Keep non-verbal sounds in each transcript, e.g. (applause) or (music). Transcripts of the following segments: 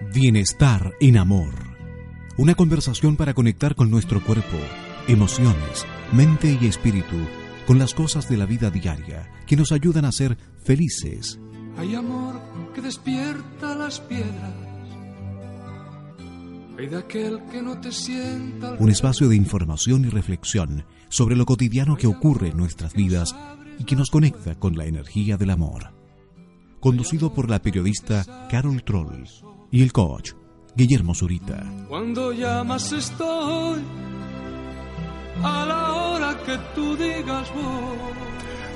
Bienestar en Amor. Una conversación para conectar con nuestro cuerpo, emociones, mente y espíritu con las cosas de la vida diaria que nos ayudan a ser felices. Hay amor que despierta las piedras. Hay de aquel que no te sienta. Un espacio de información y reflexión sobre lo cotidiano que ocurre en nuestras vidas y que nos conecta con la energía del amor. Conducido por la periodista Carol Troll y el coach Guillermo Zurita. Cuando llamas estoy a la hora que tú digas vos.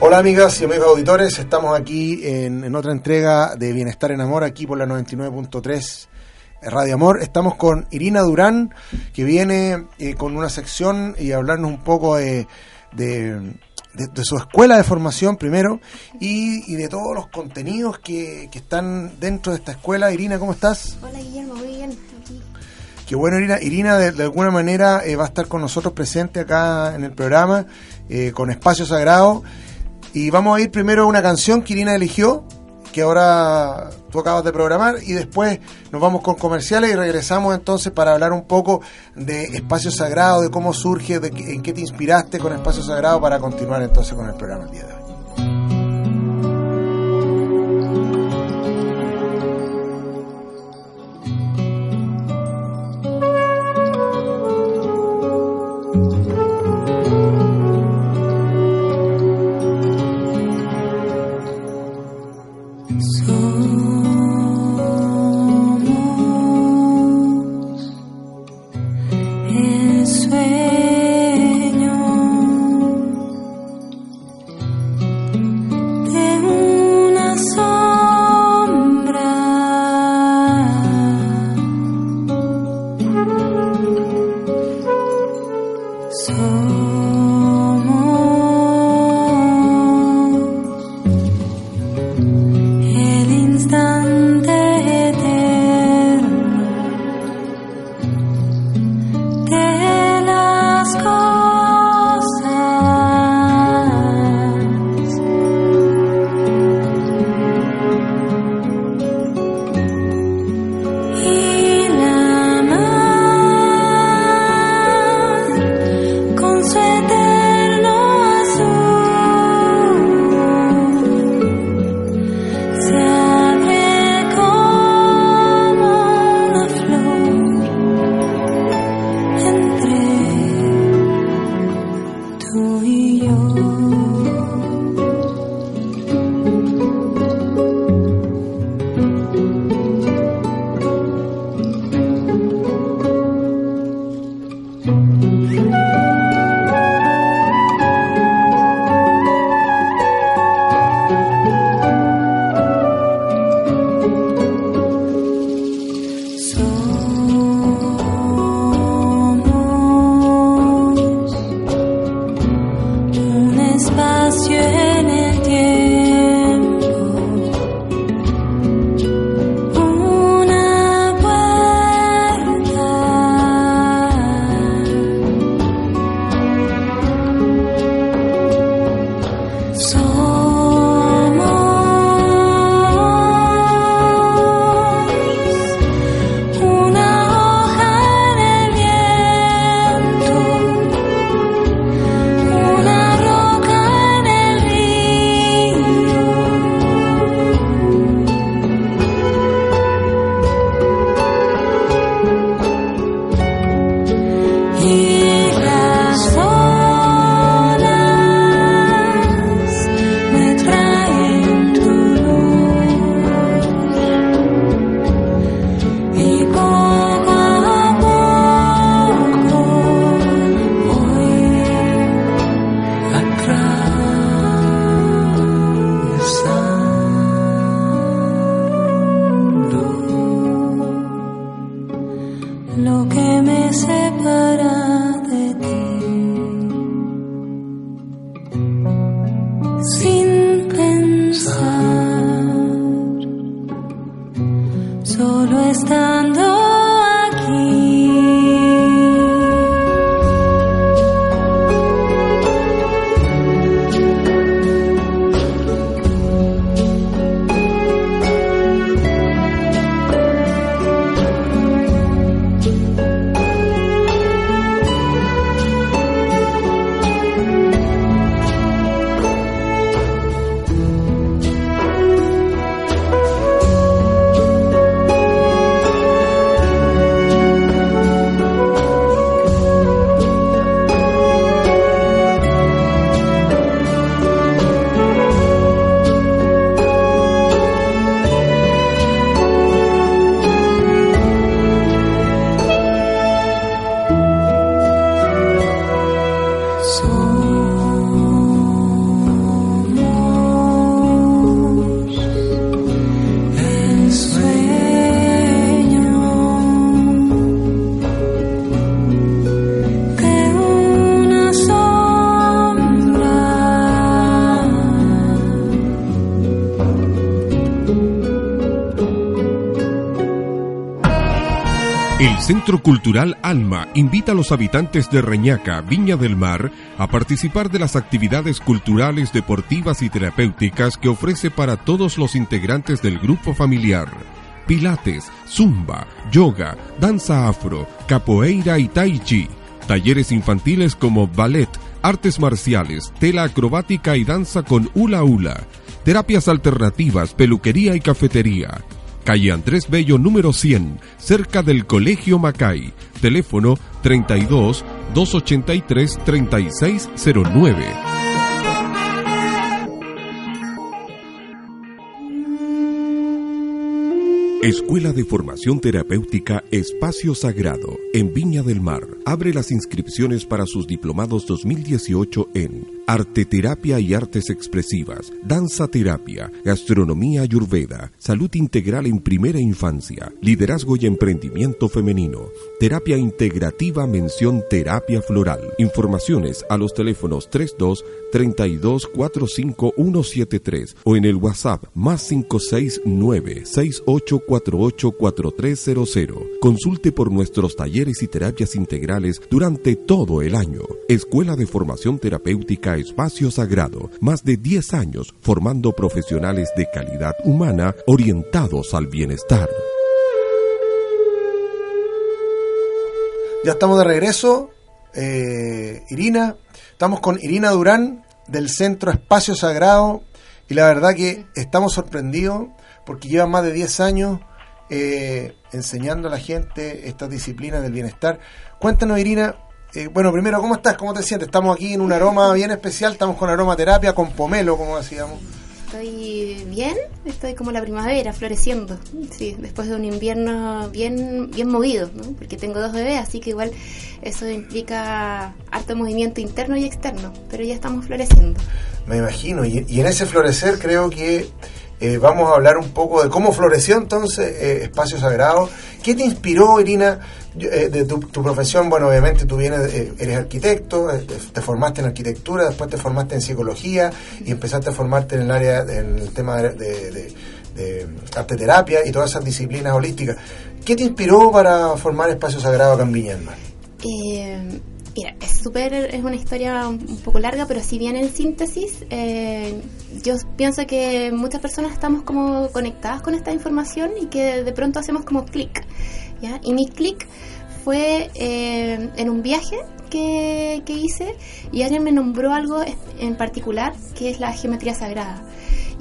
Hola amigas y amigos auditores, estamos aquí en, en otra entrega de Bienestar en Amor, aquí por la 99.3 Radio Amor. Estamos con Irina Durán, que viene eh, con una sección y hablarnos un poco de, de, de- de su escuela de formación primero y, y de todos los contenidos que, que están dentro de esta escuela. Irina, ¿cómo estás? Hola Guillermo, muy bien, aquí. Qué bueno, Irina. Irina, de, de alguna manera, eh, va a estar con nosotros presente acá en el programa, eh, con Espacio Sagrado. Y vamos a ir primero a una canción que Irina eligió, que ahora tú acabas de programar, y después nos vamos con comerciales y regresamos entonces para hablar un poco de Espacio Sagrado, de cómo surge, de en qué te inspiraste con Espacio Sagrado para continuar entonces con el programa el día de hoy. El Centro Cultural Alma invita a los habitantes de Reñaca, Viña del Mar, a participar de las actividades culturales, deportivas y terapéuticas que ofrece para todos los integrantes del grupo familiar. Pilates, zumba, yoga, danza afro, capoeira y tai chi. Talleres infantiles como ballet, artes marciales, tela acrobática y danza con hula hula. Terapias alternativas, peluquería y cafetería. Calle Andrés Bello número 100, cerca del Colegio Macay. Teléfono 32 283 3609. Escuela de Formación Terapéutica Espacio Sagrado en Viña del Mar abre las inscripciones para sus diplomados 2018 en Arte Terapia y Artes Expresivas, Danza Terapia, Gastronomía Ayurveda, Salud Integral en Primera Infancia, Liderazgo y Emprendimiento Femenino, Terapia Integrativa Mención Terapia Floral. Informaciones a los teléfonos 32 32 45 173 o en el WhatsApp más 569 6848 4300. Consulte por nuestros talleres y terapias integrales durante todo el año. Escuela de Formación Terapéutica Espacio Sagrado. Más de 10 años formando profesionales de calidad humana orientados al bienestar. Ya estamos de regreso, eh, Irina. Estamos con Irina Durán del Centro Espacio Sagrado y la verdad que estamos sorprendidos porque lleva más de 10 años eh, enseñando a la gente estas disciplinas del bienestar. Cuéntanos, Irina. Eh, bueno, primero, ¿cómo estás? ¿Cómo te sientes? Estamos aquí en un aroma bien especial, estamos con aromaterapia, con pomelo, como decíamos. Estoy bien, estoy como la primavera, floreciendo. Sí, después de un invierno bien, bien movido, ¿no? Porque tengo dos bebés, así que igual eso implica harto movimiento interno y externo, pero ya estamos floreciendo. Me imagino, y, y en ese florecer creo que eh, vamos a hablar un poco de cómo floreció entonces eh, Espacio Sagrado. ¿Qué te inspiró, Irina, de tu, tu profesión? Bueno, obviamente tú vienes, eh, eres arquitecto, eh, te, te formaste en arquitectura, después te formaste en psicología y empezaste a formarte en el área, en el tema de, de, de- arte terapia y todas esas disciplinas holísticas. ¿Qué te inspiró para formar Espacio Sagrado acá en Viña? Eh, mira, es súper, es una historia un poco larga, pero si bien en síntesis, eh, yo pienso que muchas personas estamos como conectadas con esta información y que de pronto hacemos como clic, Y mi clic fue eh, en un viaje que, que hice y alguien me nombró algo en particular que es la geometría sagrada.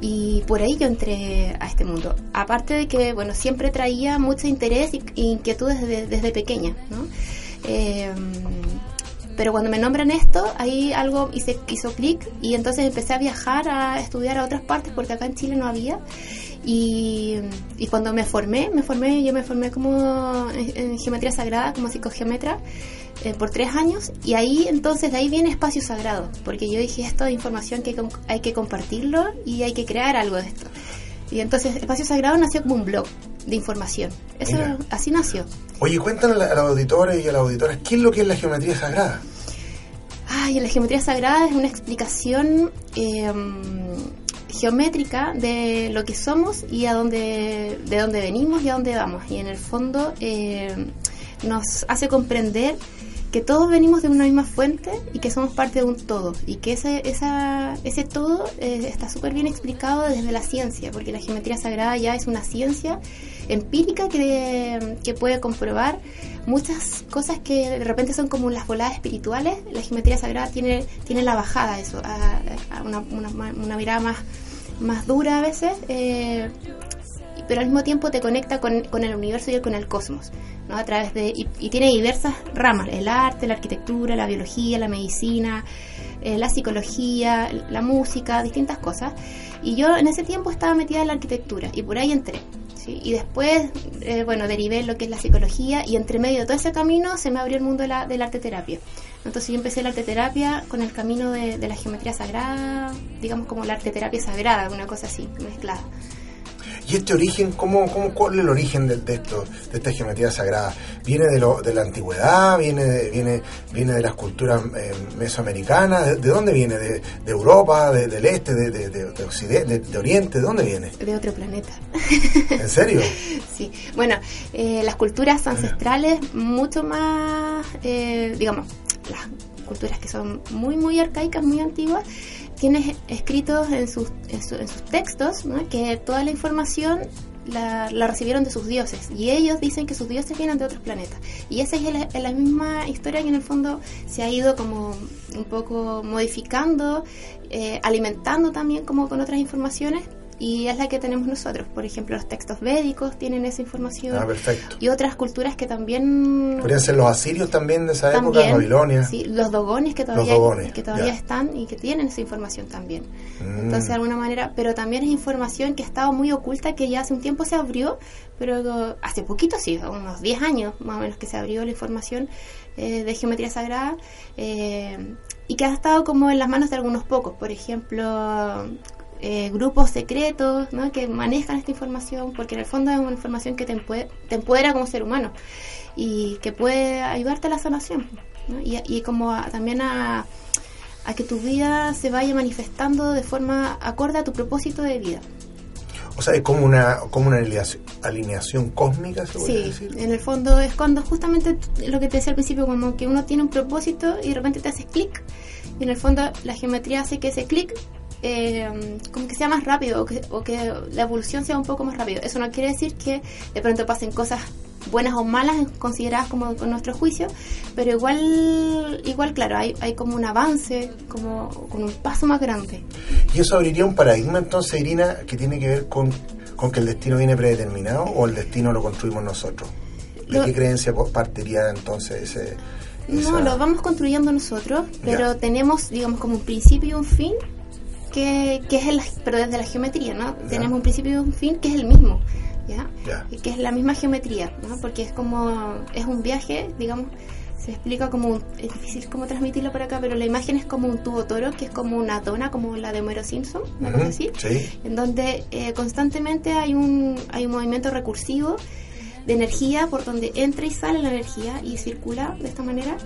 Y por ahí yo entré a este mundo. Aparte de que, bueno, siempre traía mucho interés e inquietud desde, desde pequeña, ¿no? Eh, pero cuando me nombran esto, ahí algo hice, hizo clic y entonces empecé a viajar a estudiar a otras partes porque acá en Chile no había. Y, y cuando me formé, me formé, yo me formé como en, en geometría sagrada, como psicogeometra, eh, por tres años. Y ahí entonces, de ahí viene espacio sagrado, porque yo dije, esto es información que hay que compartirlo y hay que crear algo de esto. Y entonces, espacio sagrado nació como un blog de información. Eso Mira. así nació. Oye, cuéntanos a, a los auditores y a las auditoras, ¿qué es lo que es la geometría sagrada? Ay, la geometría sagrada es una explicación eh, geométrica de lo que somos y a dónde, de dónde venimos y a dónde vamos. Y en el fondo eh, nos hace comprender que todos venimos de una misma fuente y que somos parte de un todo y que ese, esa, ese todo eh, está súper bien explicado desde la ciencia, porque la geometría sagrada ya es una ciencia empírica que, que puede comprobar muchas cosas que de repente son como las voladas espirituales. La geometría sagrada tiene, tiene la bajada eso, a, a una, una, una mirada más, más dura a veces. eh, pero al mismo tiempo te conecta con, con el universo y con el cosmos, ¿no? A través de y, y tiene diversas ramas, el arte, la arquitectura, la biología, la medicina, eh, la psicología, la música, distintas cosas. Y yo en ese tiempo estaba metida en la arquitectura y por ahí entré. Y después, eh, bueno, derivé lo que es la psicología y entre medio de todo ese camino se me abrió el mundo de la, de la arteterapia. Entonces yo empecé la arteterapia con el camino de, de la geometría sagrada, digamos como la arteterapia sagrada, una cosa así, mezclada. ¿Y este origen, cómo, cómo, cuál es el origen de, de esto, de esta geometría sagrada? ¿Viene de, lo, de la antigüedad? ¿Viene de, viene, viene de las culturas eh, mesoamericanas? ¿De, de dónde viene? ¿De, de Europa? De, ¿Del este? ¿De, de, de, de Occidente? De, de Oriente? ¿De dónde viene? De otro planeta. ¿En serio? (laughs) Sí, bueno, eh, las culturas ancestrales mucho más, eh, digamos, las culturas que son muy, muy arcaicas, muy antiguas, tienen escritos en sus, en, su- en sus textos que toda la información la, la recibieron de sus dioses y ellos dicen que sus dioses vienen de otros planetas. Y esa es la, es la misma historia que en el fondo se ha ido como un poco modificando eh, alimentando también como con otras informaciones y es la que tenemos nosotros por ejemplo los textos védicos tienen esa información Ah, perfecto. y otras culturas que también ¿Podrían ser los asirios también de esa época? también, Babilonia. sí, los dogones que todavía, dogones, que todavía ya. están y que tienen esa información también. Mm. Entonces, de alguna manera, pero también es información que estaba muy oculta, que ya hace un tiempo se abrió, pero hace poquito, sí, unos 10 años más o menos que se abrió la información eh, de geometría sagrada eh, y que ha estado como en las manos de algunos pocos. Por ejemplo, eh, grupos secretos ¿no? que manejan esta información, porque en el fondo es una información que te, empue- te empodera como ser humano y que puede ayudarte a la sanación ¿no? y, y como a- también a, a que tu vida se vaya manifestando de forma acorde a tu propósito de vida. O sea, es como una, como una alineación, alineación cósmica, se Sí, decir. en el fondo es cuando justamente lo que te decía al principio, como que uno tiene un propósito y de repente te hace clic. Y en el fondo la geometría hace que ese clic eh, como que sea más rápido o que, o que la evolución sea un poco más rápido. Eso no quiere decir que de pronto pasen cosas buenas o malas consideradas como con nuestro juicio, pero igual, igual claro, hay, hay como un avance, como con un paso más grande. ¿Y eso abriría un paradigma entonces, Irina, que tiene que ver con, con que el destino viene predeterminado o el destino lo construimos nosotros? ¿De Lo- qué creencia partiría entonces ese... No, esa- lo vamos construyendo nosotros, pero Ya. tenemos, digamos, como un principio y un fin, que, que es el, pero desde la geometría, ¿no? Tenemos un principio y un fin que es el mismo, ¿ya? Ya. Y que es la misma geometría, ¿no? Porque es como, es un viaje, digamos, se explica como, un- es difícil como transmitirlo por acá, pero la imagen es como un tubo toro, que es como una dona, como la de Homero Simpson, cosa así Sí. en donde eh, constantemente hay un, hay un movimiento recursivo de energía por donde entra y sale la energía y circula de esta manera,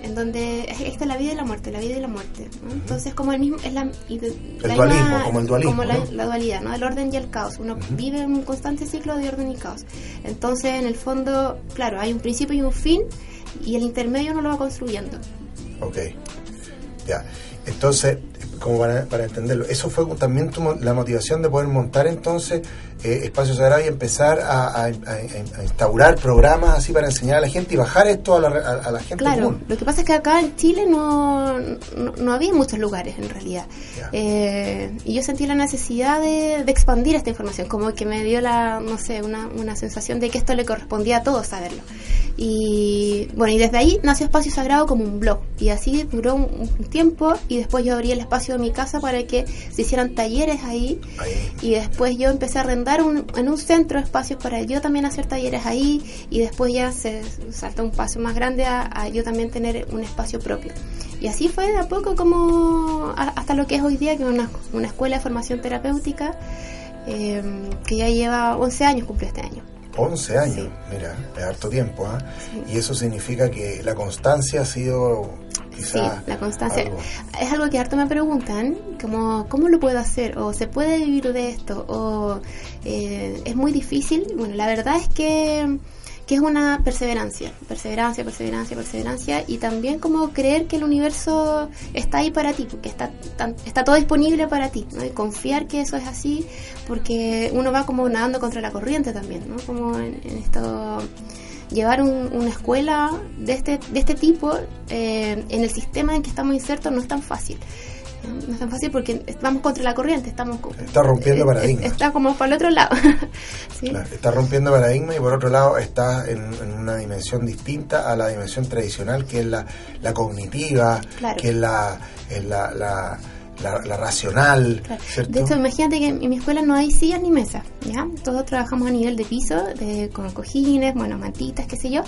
en donde es- esta es la vida y la muerte, la vida y la muerte. ¿no? Entonces, como el mismo, es la, dualismo, como el dualismo, como la, ¿no? la dualidad, ¿no? El orden y el caos. Uno vive en un constante ciclo de orden y caos. Entonces, en el fondo, claro, hay un principio y un fin, y el intermedio uno lo va construyendo. Ok. Ya. Entonces, como para, para entenderlo, eso fue también tu la motivación de poder montar entonces eh, Espacio Sagrado y empezar a, a- a- a instaurar programas así para enseñar a la gente y bajar esto a la, a, a la gente Claro, común. lo que pasa es que acá en Chile no, no, no había muchos lugares en realidad. Eh, y yo sentí la necesidad de, de expandir esta información, como que me dio la, no sé, una, una sensación de que esto le correspondía a todos saberlo. Y bueno, y desde ahí nació Espacio Sagrado como un blog. Y así duró un, un tiempo y después yo abrí el espacio de mi casa para que se hicieran talleres ahí. Y después yo empecé a arrendar un- en un centro espacios para yo también hacer talleres ahí y después ya se saltó un paso más grande a, a yo también tener un espacio propio. Y así fue de a poco como a- hasta lo que es hoy día, que es una, una escuela de formación terapéutica eh, que ya lleva 11 años, cumple este año. 11 años, Sí. mira, es harto tiempo, ¿ah? Y eso significa que la constancia ha sido quizás. Sí, la constancia. algo. Es algo que harto me preguntan, como, ¿cómo lo puedo hacer? ¿O se puede vivir de esto? ¿O eh, es muy difícil? Bueno, la verdad es que, que es una perseverancia, perseverancia, perseverancia, perseverancia, y también como creer que el universo está ahí para ti, que está, tan- está todo disponible para ti, ¿no? y confiar que eso es así, porque uno va como nadando contra la corriente también, ¿no? Como en, en esto llevar un- una escuela de este, de este tipo eh, en el sistema en que estamos insertos no es tan fácil. ¿no? Es tan fácil porque vamos contra la corriente, estamos Está rompiendo eh, paradigmas. Está como para el otro lado. (laughs) ¿sí? Claro, está rompiendo paradigmas y por otro lado está en, en una dimensión distinta a la dimensión tradicional que es la, la cognitiva, Claro. que es la, es la, la, la- la racional. De hecho, imagínate que en mi escuela no hay sillas ni mesas, ¿ya? Todos trabajamos a nivel de piso, de, con cojines, bueno, mantitas, qué sé yo.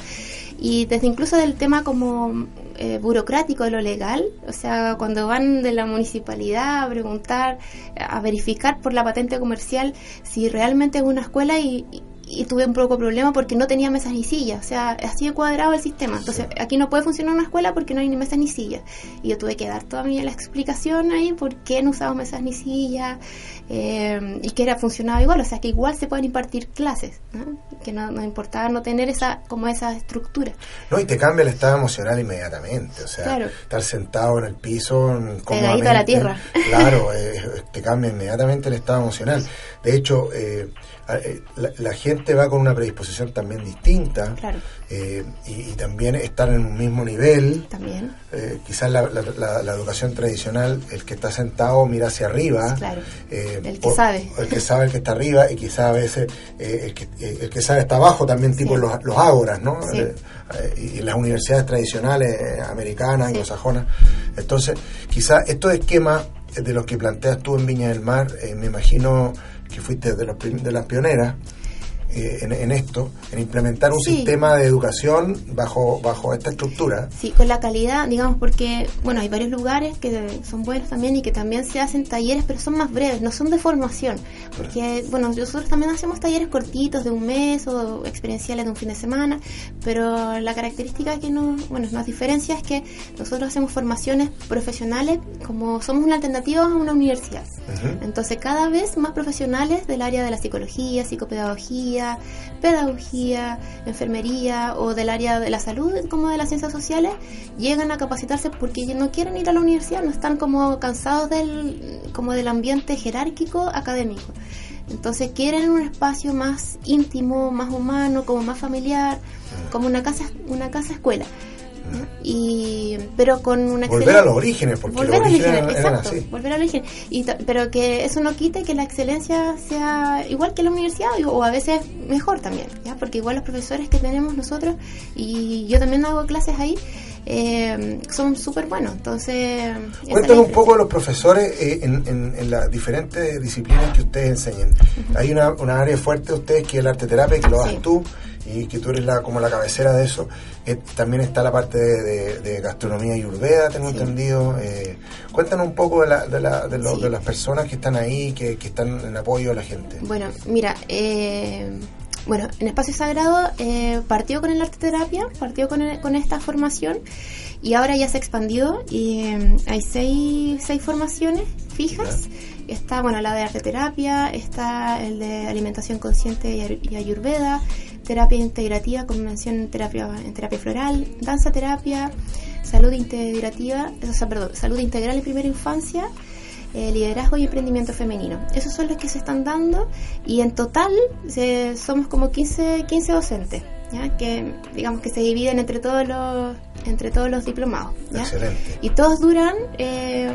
Y desde incluso del tema como eh, burocrático de lo legal, o sea, cuando van de la municipalidad a preguntar, a verificar por la patente comercial si realmente es una escuela y, y- y tuve un poco problema porque no tenía mesas ni sillas, o sea, así de cuadrado el sistema. Entonces, aquí no puede funcionar una escuela porque no hay ni mesas ni sillas. Y yo tuve que dar toda mi la explicación ahí por qué no usaba mesas ni sillas eh, y que era funcionaba igual, o sea, que igual se pueden impartir clases, ¿no? que no, no importaba no tener esa como esa estructura. No, y te cambia el estado emocional inmediatamente. O sea, Claro. estar sentado en el piso, Pegadito a la tierra. Claro, eh, te cambia inmediatamente el estado emocional. De hecho, eh, la, la gente va con una predisposición también distinta. Claro. eh, y, y también estar en un mismo nivel. También. Eh, quizás la, la- la- educación tradicional, el que está sentado mira hacia arriba. Claro. eh, El que o- sabe. El que sabe el que está arriba y quizás a veces eh, el, que, eh, el que sabe está abajo también, tipo Sí. los, los ágoras, ¿no? Sí. Eh, eh, y las universidades tradicionales eh, americanas, anglosajonas. Entonces, quizás estos esquemas eh, de los que planteas tú en Viña del Mar, eh, me imagino que fuiste de, los de las pioneras. Eh, en, en esto, en implementar un Sí. sistema de educación bajo, bajo esta estructura. Sí, con la calidad, digamos, porque, bueno, hay varios lugares que son buenos también y que también se hacen talleres, pero son más breves, no son de formación. Porque, bueno, nosotros también hacemos talleres cortitos de un mes o experienciales de un fin de semana, pero la característica que nos, bueno, nos diferencia es que nosotros hacemos formaciones profesionales como somos una alternativa a una universidad. Entonces, cada vez más profesionales del área de la psicología, psicopedagogía, pedagogía, enfermería o del área de la salud, como de las ciencias sociales, llegan a capacitarse porque no quieren ir a la universidad, no están como cansados del, como del ambiente jerárquico académico. Entonces quieren un espacio más íntimo, más humano, como más familiar, como una casa, una casa escuela. Y, pero con una Volver a los orígenes, porque volver los orígenes eran exacto, así. volver al origen. Y pero que eso no quite que la excelencia sea igual que la universidad o a veces mejor también, ¿ya? porque igual los profesores que tenemos nosotros, y yo también hago clases ahí, eh, son súper buenos. Entonces, Cuéntanos un poco de los profesores eh, en, en- en las diferentes disciplinas que ustedes enseñan. Hay una, una área fuerte de ustedes que es el arte terapia, que lo das Sí. tú y que tú eres la, como la cabecera de eso. Eh, también está la parte de, de- de gastronomía y urbeda, tengo Sí. entendido. Eh, cuéntanos un poco de, la, de, la- de, lo- Sí. de las personas que están ahí, que, que están en apoyo a la gente. Bueno, mira, eh, bueno, en Espacio Sagrado eh, partió con el arte terapia, partió con, el- con esta formación y ahora ya se ha expandido y hay seis, seis formaciones fijas. Está, bueno, la de arte terapia, está el de alimentación consciente y ayurveda, terapia integrativa con mención en terapia, en terapia floral, danza terapia, salud integrativa, o sea, perdón, salud integral en primera infancia, eh, liderazgo y emprendimiento femenino. Esos son los que se están dando y en total se- somos como 15, 15 docentes, ¿ya? que digamos que se dividen entre todos los entre todos los diplomados. ¿ya? Excelente. Y todos duran eh,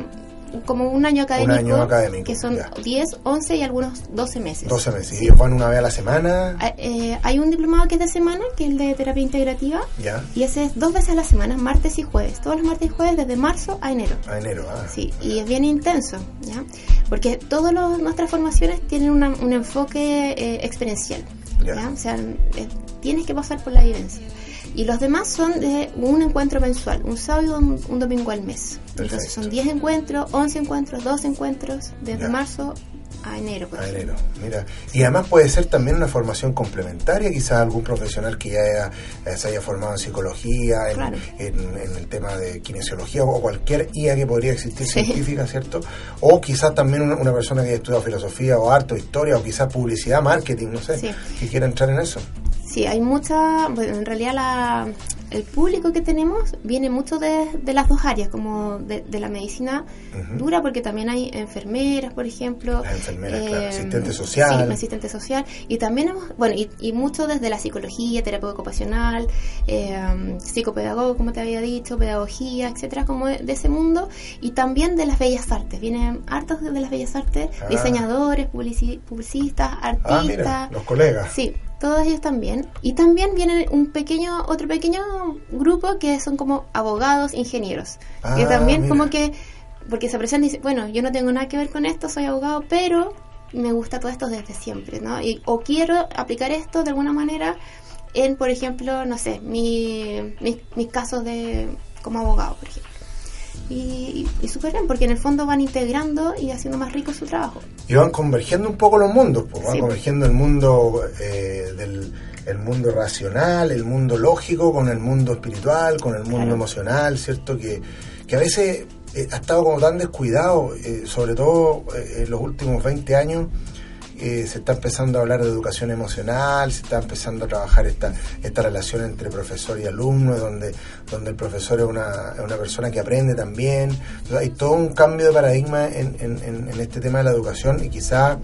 como un año académico, año académico, que son ya. 10, 11 y algunos 12 meses. 12 meses. Y ellos van una vez a la semana. Ah, eh, hay un diplomado que es de semana, que es el de terapia integrativa, Ya. y ese es dos veces a la semana, martes y jueves, todos los martes y jueves desde marzo a enero. A enero. Ah. Sí, y es bien intenso, ¿ya? Porque todas nuestras formaciones tienen una- un enfoque eh, experiencial, Ya. ¿ya? O sea, eh, tienes que pasar por la vivencia. Y los demás son de un encuentro mensual, un sábado y un, domingo al mes. Entonces son 10 encuentros, 11 encuentros, 12 encuentros, desde Ya. marzo a enero. por A enero, mira. Y además puede ser también una formación complementaria, quizás algún profesional que ya haya- eh, se haya formado en psicología, en, Claro. en- en el tema de kinesiología o cualquier IA que podría existir Sí. científica, ¿cierto? O quizás también una, una persona que haya estudiado filosofía o arte o historia o quizás publicidad, marketing, no sé, Sí. que quiera entrar en eso. Sí, hay mucha, bueno, en realidad la, el público que tenemos viene mucho de, de las dos áreas, como de, de la medicina dura, porque también hay enfermeras, por ejemplo. Las enfermeras, eh, claro, asistente social. Sí, asistente social. Y también hemos, bueno, y, y mucho desde la psicología, terapia ocupacional, eh, psicopedagogo, como te había dicho, pedagogía, etcétera, como de, de ese mundo. Y también de las bellas artes. Vienen hartos de, de las bellas artes, Ah. diseñadores, publici- publicistas, artistas. Ah, mira, los colegas. Sí, todos ellos también. Y también viene un pequeño, otro pequeño grupo que son como abogados, ingenieros. que Ah, también mira. como que, porque se presentan y dicen, bueno, yo no tengo nada que ver con esto, soy abogado, pero me gusta todo esto desde siempre, ¿no? Y, o quiero aplicar esto de alguna manera en, por ejemplo, no sé, mi, mis, mis casos de como abogado, por ejemplo. Y, y, súper bien, porque en el fondo van integrando y haciendo más rico su trabajo. y van convergiendo un poco los mundos, pues, van Sí. convergiendo el mundo eh, del el mundo racional, el mundo lógico con el mundo espiritual, con el mundo Claro. emocional, ¿cierto? Que, que a veces eh, ha estado como tan descuidado, eh, sobre todo eh, en los últimos 20 años. Eh, se está empezando a hablar de educación emocional, se está empezando a trabajar esta, esta relación entre profesor y alumno, donde, donde el profesor es una, una persona que aprende también. Hay todo un cambio de paradigma en, en- este tema de la educación y quizás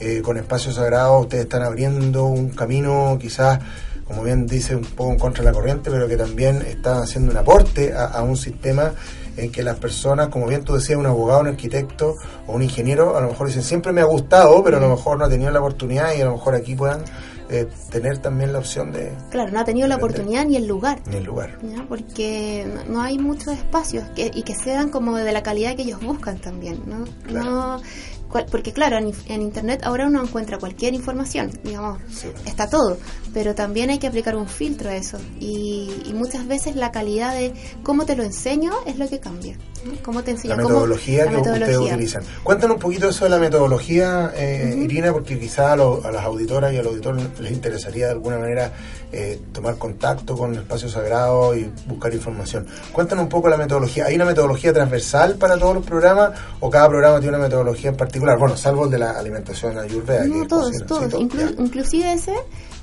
eh, con espacios sagrados ustedes están abriendo un camino quizás como bien dice un poco en contra de la corriente pero que también están haciendo un aporte a un sistema en que las personas como bien tú decías un abogado un arquitecto o un ingeniero a lo mejor dicen siempre me ha gustado pero a lo mejor no ha tenido la oportunidad y a lo mejor aquí puedan eh, tener también la opción de Claro, no ha tenido la oportunidad ni el lugar. en el lugar ¿ya? porque no- no hay muchos espacios que, y que sean como de la calidad que ellos buscan también, ¿no? Claro. No- cual- porque claro, en, en internet ahora uno encuentra cualquier información, digamos, Sí. está todo, pero también hay que aplicar un filtro a eso y, y muchas veces la calidad de cómo te lo enseño es lo que cambia, cómo te enseño, la cómo- metodología la que ustedes metodología. utilizan. Cuéntanos un poquito eso de la metodología, eh. Irina, porque quizás a, lo- a las auditoras y al auditor les interesaría de alguna manera eh, tomar contacto con el espacio sagrado y buscar información. Cuéntanos un poco la metodología. ¿Hay una metodología transversal para todos los programas o cada programa tiene una metodología en particular? Bueno, salvo el de la alimentación ayurveda. No, todos, cocina, todos. sí, todo, Inclu- ya. inclusive ese,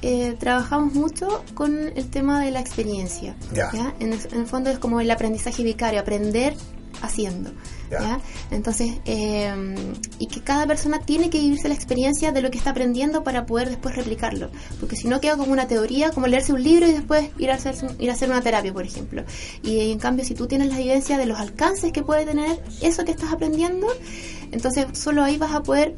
eh, trabajamos mucho con el tema de la experiencia. Ya. En, el, en el fondo es como el aprendizaje vicario, aprender haciendo. Entonces, eh, y que cada persona tiene que vivirse la experiencia de lo que está aprendiendo para poder después replicarlo. Porque si no queda como una teoría, como leerse un libro y después ir a hacer, ir a hacer una terapia, por ejemplo. Y en cambio, si tú tienes la evidencia de los alcances que puede tener eso que estás aprendiendo, entonces solo ahí vas a poder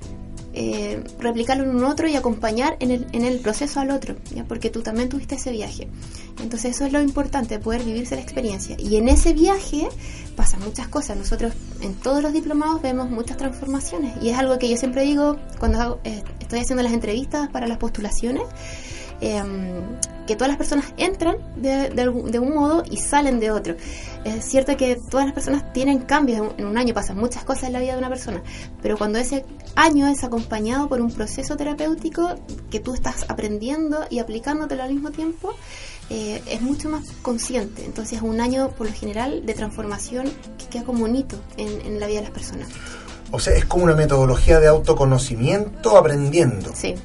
eh, replicarlo en un otro y acompañar en el, en el proceso al otro, ¿ya? porque tú también tuviste ese viaje. Entonces eso es lo importante, poder vivirse la experiencia. Y en ese viaje pasan muchas cosas. Nosotros en todos los diplomados vemos muchas transformaciones. Y es algo que yo siempre digo cuando hago- eh, estoy haciendo las entrevistas para las postulaciones. Em, que todas las personas entran de, de de un modo y salen de otro. Es cierto que todas las personas tienen cambios en un- en un año, pasan muchas cosas en la vida de una persona, pero cuando ese año es acompañado por un proceso terapéutico que tú estás aprendiendo y aplicándotelo al mismo tiempo, eh, es mucho más consciente. Entonces es un año, por lo general, de transformación que queda como un hito en, en la vida de las personas. O sea, es como una metodología de autoconocimiento aprendiendo. Sí,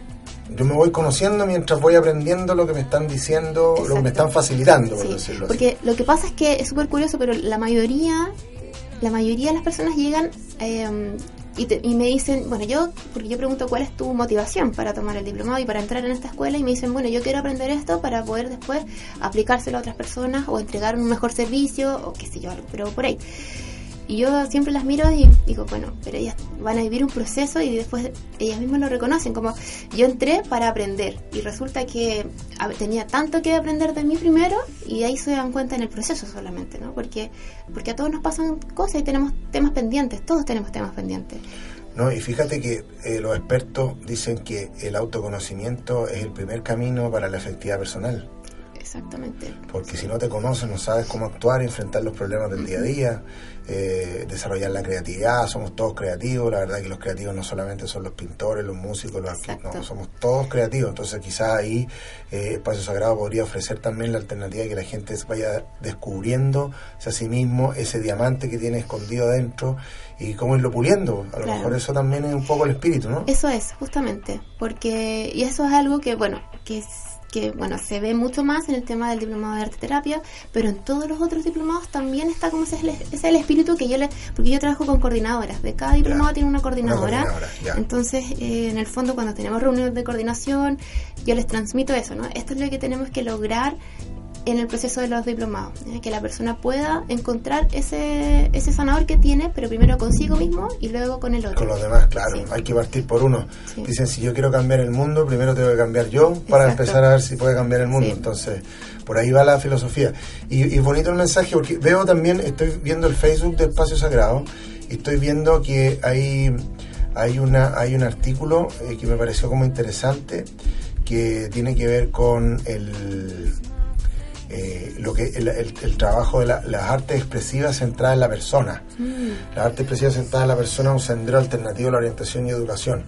Yo me voy conociendo mientras voy aprendiendo lo que me están diciendo, lo que me están facilitando, por sí. decirlo así. Porque lo que pasa es que es súper curioso, pero la mayoría, la mayoría de las personas llegan eh, y, te- y me dicen, bueno, yo, porque yo pregunto cuál es tu motivación para tomar el diplomado y para entrar en esta escuela, y me dicen, bueno, yo quiero aprender esto para poder después aplicárselo a otras personas o entregar un mejor servicio o qué sé yo, algo, pero por ahí. Y yo siempre las miro y digo, bueno, pero ellas van a vivir un proceso y después ellas mismas lo reconocen, como yo entré para aprender y resulta que tenía tanto que aprender de mí primero y ahí se dan cuenta en el proceso solamente, ¿no? Porque, porque a todos nos pasan cosas y tenemos temas pendientes, todos tenemos temas pendientes. ¿no? Y fíjate que eh, los expertos dicen que el autoconocimiento es el primer camino para la efectividad personal. Exactamente. Porque si no te conoces, no sabes cómo actuar, enfrentar los problemas del día a día, eh, desarrollar la creatividad, somos todos creativos, la verdad que los creativos no solamente son los pintores, los músicos, los Exacto. no, somos todos creativos, entonces quizás ahí eh, Espacio Sagrado podría ofrecer también la alternativa de que la gente vaya descubriendo a sí mismo ese diamante que tiene escondido dentro y cómo irlo puliendo, a lo Claro. mejor eso también es un poco el espíritu, ¿no? Eso es, justamente, porque, y eso es algo que, bueno, que, es- que bueno, se ve mucho más en el tema del diplomado de arte terapia, pero en todos los otros diplomados también está como ese, es el- ese es el espíritu que yo le, porque yo trabajo con coordinadoras, de cada diplomado Ya, tiene una una coordinadora, ya. entonces eh, en el fondo cuando tenemos reuniones de coordinación, yo les transmito eso, ¿no? Esto es lo que tenemos que lograr en el proceso de los diplomados, que la persona pueda encontrar ese, ese sanador que tiene, pero primero consigo mismo y luego con el otro. Con los demás, claro, Sí. hay que partir por uno. Sí. Dicen, si yo quiero cambiar el mundo, primero tengo que cambiar yo para Exacto. empezar a ver si puede cambiar el mundo. Sí. Entonces, por ahí va la filosofía. Y, y bonito el mensaje, porque veo también, estoy viendo el Facebook de Espacio Sagrado, y estoy viendo que hay, hay, una, hay un artículo eh, que me pareció como interesante, que tiene que ver con el... eh, lo que el, el- el trabajo de la- las artes expresivas centradas en la persona. Mm. La arte expresiva sentada en la persona, un sendero alternativo a la orientación y educación.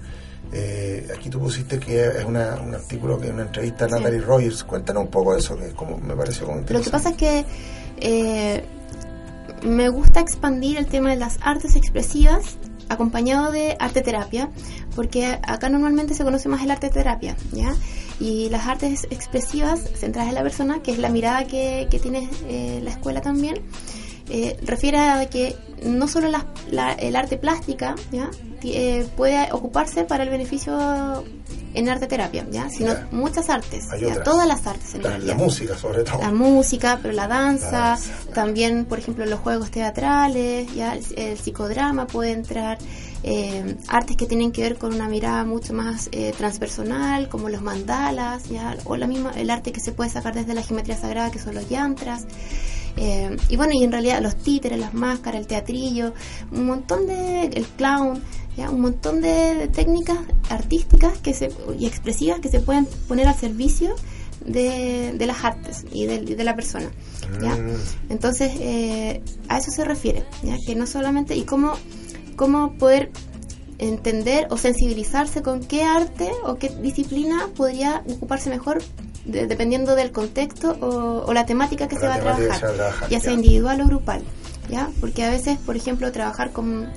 Eh, aquí tú pusiste que es una- un artículo que es una entrevista a Sí. Natalie Rogers. Cuéntanos un poco de eso, que es como me pareció como Lo que interesante. pasa es que eh, me gusta expandir el tema de las artes expresivas acompañado de arte terapia, porque acá normalmente se conoce más el arte terapia, ¿ya? Y las artes expresivas centradas en la persona, que es la mirada que, que tiene eh, la escuela también, eh, refiere a que no solo la- la- el arte plástica ¿ya? Eh, puede ocuparse para el beneficio en arte terapia, ¿ya? sino Ya. muchas artes, ¿ya? todas las artes en la, música, sobre todo. la música, pero la danza, también, por ejemplo, los juegos teatrales, ya el, el psicodrama puede entrar, eh, artes que tienen que ver con una mirada mucho más eh, transpersonal, como los mandalas, ya o la misma el arte que se puede sacar desde la geometría sagrada, que son los yantras. Eh, y bueno, y en realidad los títeres, las máscaras, el teatrillo, un montón de. el clown, ¿ya? un montón de, de técnicas artísticas que se, y expresivas que se pueden poner al servicio de, de las artes y de, de la persona. ¿ya? Mm. Entonces, eh, a eso se refiere, ¿ya? que no solamente. y cómo, cómo poder entender o sensibilizarse con qué arte o qué disciplina podría ocuparse mejor de- dependiendo del contexto o, o la temática que se la va a que trabajar, se va a trabajar, ya sea individual o grupal, ¿ya? Porque a veces, por ejemplo, trabajar con,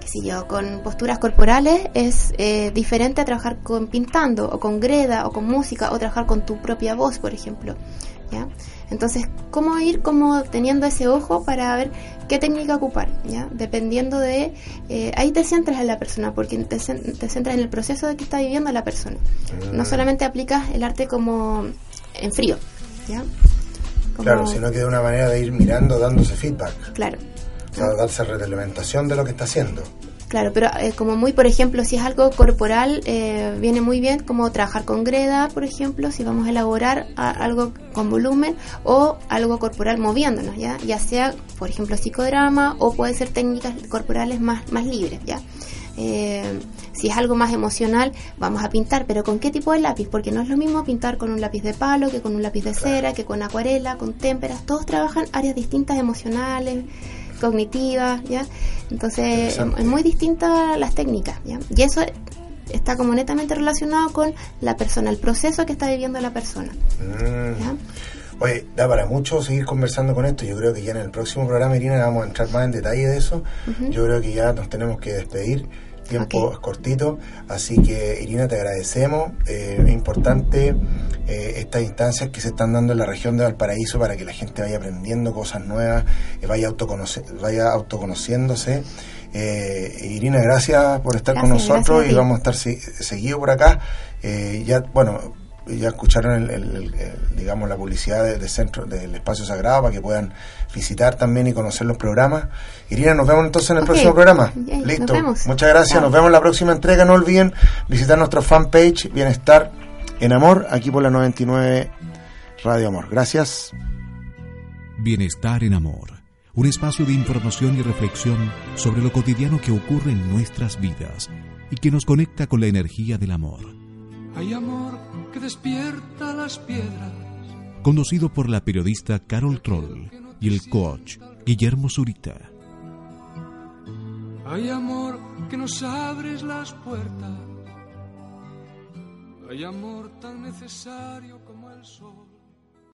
qué sé yo, con posturas corporales es eh, diferente a trabajar con pintando o con greda o con música o trabajar con tu propia voz, por ejemplo, ¿ya? Entonces, ¿cómo ir como teniendo ese ojo para ver qué técnica ocupar, ¿ya? Dependiendo de... eh, ahí te centras en la persona, porque te, te centras en el proceso de que está viviendo la persona. No Mm. solamente aplicas el arte como en frío, ¿ya? Como- Claro, sino que de una manera de ir mirando, dándose feedback. Claro. O sea, darse retroalimentación de lo que está haciendo. Claro, pero eh, como muy, por ejemplo, si es algo corporal, eh, viene muy bien como trabajar con greda, por ejemplo, si vamos a elaborar a- algo con volumen o algo corporal moviéndonos, ¿ya? Ya sea, por ejemplo, psicodrama o puede ser técnicas corporales más, más libres, ¿ya? Eh, si es algo más emocional, vamos a pintar, pero ¿con qué tipo de lápiz? Porque no es lo mismo pintar con un lápiz de palo que con un lápiz de cera, que con acuarela, con témperas. Todos trabajan áreas distintas emocionales, cognitivas, ¿ya? Entonces, es, muy distinta las técnicas, ¿ya? Y eso está como netamente relacionado con la persona, el proceso que está viviendo la persona, Mm. ¿ya? Oye, da para mucho seguir conversando con esto. Yo creo que ya en el próximo programa, Irina, vamos a entrar más en detalle de eso. Yo creo que ya nos tenemos que despedir. Tiempo es cortito. Así que, Irina, te agradecemos. Eh, es importante eh, estas instancias que se están dando en la región de Valparaíso para que la gente vaya aprendiendo cosas nuevas, eh, vaya, autoconoce, vaya autoconociéndose. Eh, Irina, gracias por estar con nosotros y vamos a estar se- seguidos por acá. Ya, bueno, ya escucharon el, el- el- el, digamos la publicidad de- de centro del espacio sagrado para que puedan visitar también y conocer los programas. Irina nos vemos entonces en el próximo programa. Listo. vemos. muchas gracias. Nos vemos en la próxima entrega. No olviden visitar nuestro fanpage bienestar en amor aquí por la 99 Radio Amor. Gracias. Bienestar en Amor, un espacio de información y reflexión sobre lo cotidiano que ocurre en nuestras vidas y que nos conecta con la energía del amor. Hay amor que despierta las piedras, conducido por la periodista Carol Troll y el coach Guillermo Zurita. Hay amor que nos abres las puertas. Hay amor tan necesario como el sol.